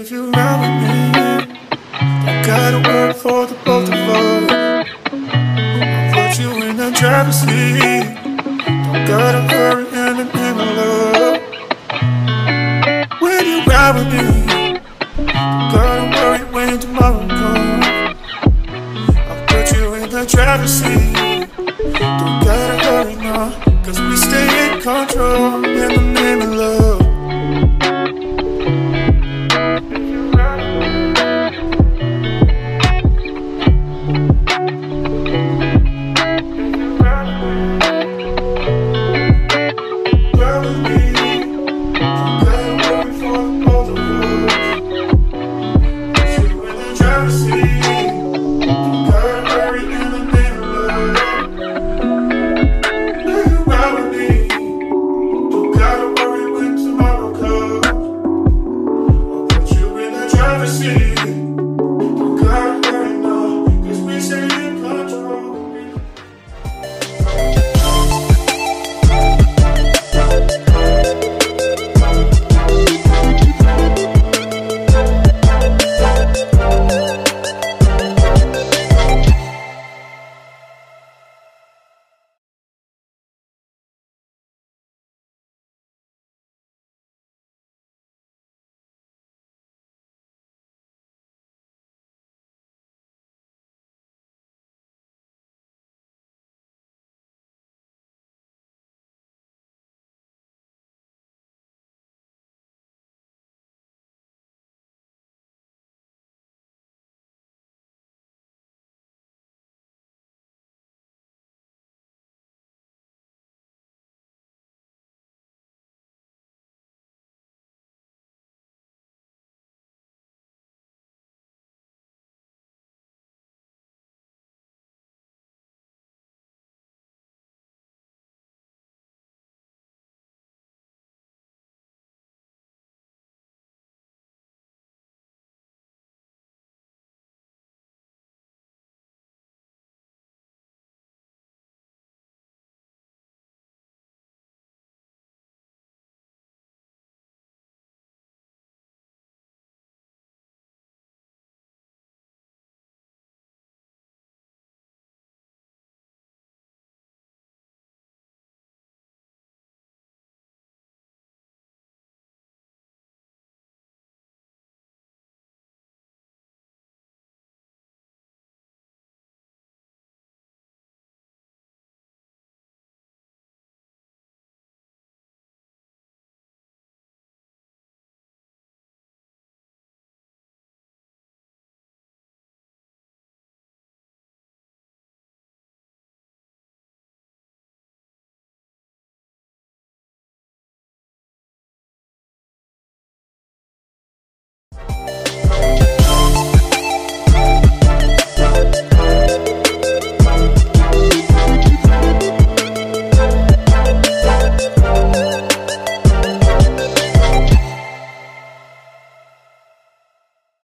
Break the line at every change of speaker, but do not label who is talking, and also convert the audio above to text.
If you run with me, I gotta work for the both of us. Put you in the driver's seat. Don't gotta hurry and admit of love. When you ride with me, don't gotta worry when tomorrow comes. I'll put you in the driver's seat. Don't gotta hurry now, cause we stay in control.